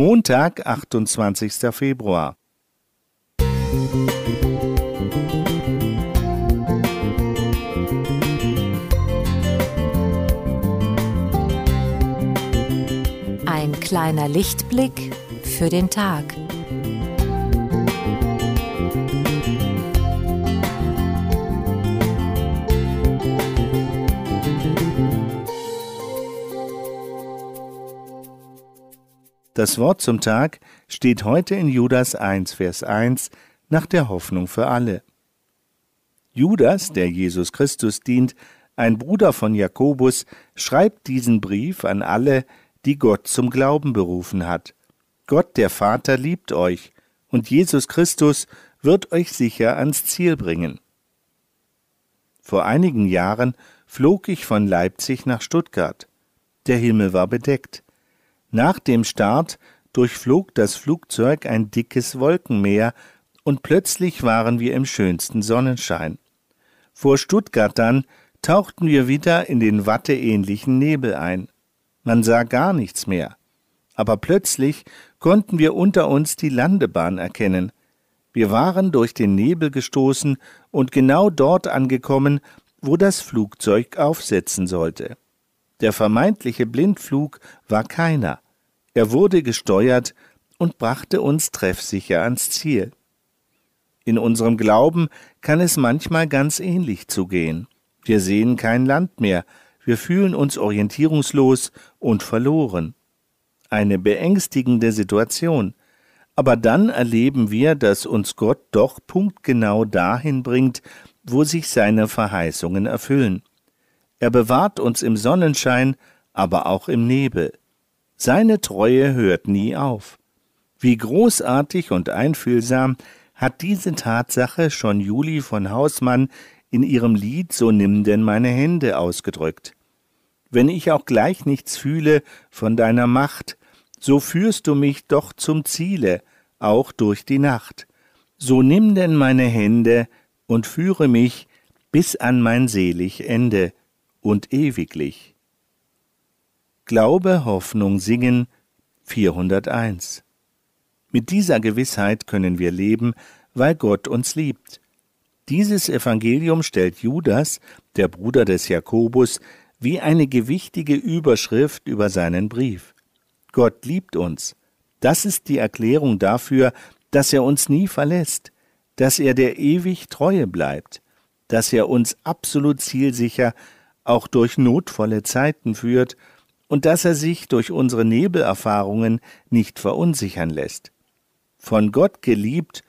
Montag, 28. Februar. Ein kleiner Lichtblick für den Tag. Das Wort zum Tag steht heute in Judas 1, Vers 1 nach der Hoffnung für alle. Judas, der Jesus Christus dient, ein Bruder von Jakobus, schreibt diesen Brief an alle, die Gott zum Glauben berufen hat. Gott der Vater liebt euch, und Jesus Christus wird euch sicher ans Ziel bringen. Vor einigen Jahren flog ich von Leipzig nach Stuttgart. Der Himmel war bedeckt. Nach dem Start durchflog das Flugzeug ein dickes Wolkenmeer, und plötzlich waren wir im schönsten Sonnenschein. Vor Stuttgart dann tauchten wir wieder in den watteähnlichen Nebel ein. Man sah gar nichts mehr. Aber plötzlich konnten wir unter uns die Landebahn erkennen. Wir waren durch den Nebel gestoßen und genau dort angekommen, wo das Flugzeug aufsetzen sollte. Der vermeintliche Blindflug war keiner. Er wurde gesteuert und brachte uns treffsicher ans Ziel. In unserem Glauben kann es manchmal ganz ähnlich zugehen. Wir sehen kein Land mehr, wir fühlen uns orientierungslos und verloren. Eine beängstigende Situation. Aber dann erleben wir, dass uns Gott doch punktgenau dahin bringt, wo sich seine Verheißungen erfüllen. Er bewahrt uns im Sonnenschein, aber auch im Nebel. Seine Treue hört nie auf. Wie großartig und einfühlsam hat diese Tatsache schon Juli von Hausmann in ihrem Lied So nimm denn meine Hände ausgedrückt. Wenn ich auch gleich nichts fühle von deiner Macht, so führst du mich doch zum Ziele, auch durch die Nacht. So nimm denn meine Hände und führe mich bis an mein selig Ende und ewiglich. Glaube, Hoffnung, Singen 401. Mit dieser Gewissheit können wir leben, weil Gott uns liebt. Dieses Evangelium stellt Judas, der Bruder des Jakobus, wie eine gewichtige Überschrift über seinen Brief. Gott liebt uns. Das ist die Erklärung dafür, dass er uns nie verlässt, dass er der ewig Treue bleibt, dass er uns absolut zielsicher auch durch notvolle Zeiten führt und dass er sich durch unsere Nebelerfahrungen nicht verunsichern lässt. Von Gott geliebt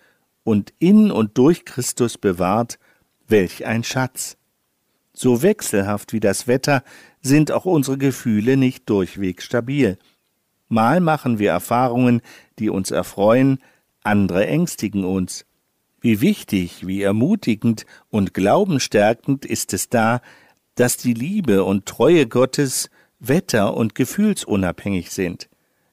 und in und durch Christus bewahrt, welch ein Schatz. So wechselhaft wie das Wetter sind auch unsere Gefühle nicht durchweg stabil. Mal machen wir Erfahrungen, die uns erfreuen, andere ängstigen uns. Wie wichtig, wie ermutigend und glaubenstärkend ist es da, dass die Liebe und Treue Gottes wetter- und gefühlsunabhängig sind.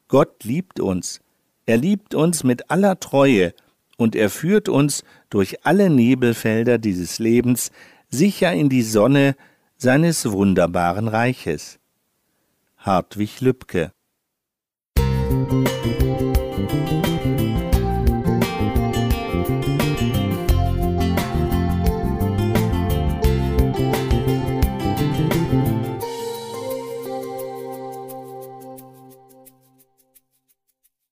Gott liebt uns. Er liebt uns mit aller Treue und er führt uns durch alle Nebelfelder dieses Lebens sicher in die Sonne seines wunderbaren Reiches. Hartwig Lübcke